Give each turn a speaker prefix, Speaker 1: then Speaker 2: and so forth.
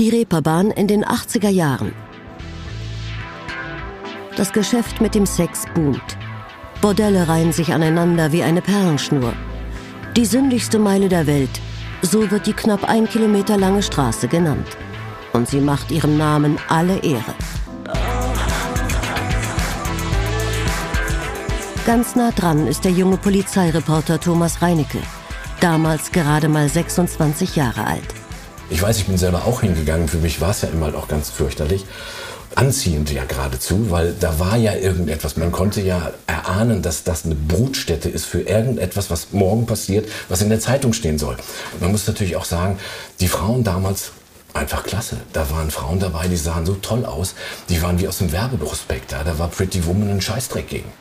Speaker 1: Die Reeperbahn in den 80er Jahren. Das Geschäft mit dem Sex boomt. Bordelle reihen sich aneinander wie eine Perlenschnur. Die sündigste Meile der Welt, so wird die knapp ein Kilometer lange Straße genannt. Und sie macht ihrem Namen alle Ehre. Ganz nah dran ist der junge Polizeireporter Thomas Reinecke, damals gerade mal 26 Jahre alt.
Speaker 2: Ich weiß, ich bin selber auch hingegangen. Für mich war es ja immer auch ganz fürchterlich. Anziehend ja geradezu, weil da war ja irgendetwas. Man konnte ja erahnen, dass das eine Brutstätte ist für irgendetwas, was morgen passiert, was in der Zeitung stehen soll. Man muss natürlich auch sagen, die Frauen damals einfach klasse. Da waren Frauen dabei, die sahen so toll aus. Die waren wie aus dem Werbeprospekt. Da war Pretty Woman ein Scheißdreck gegen.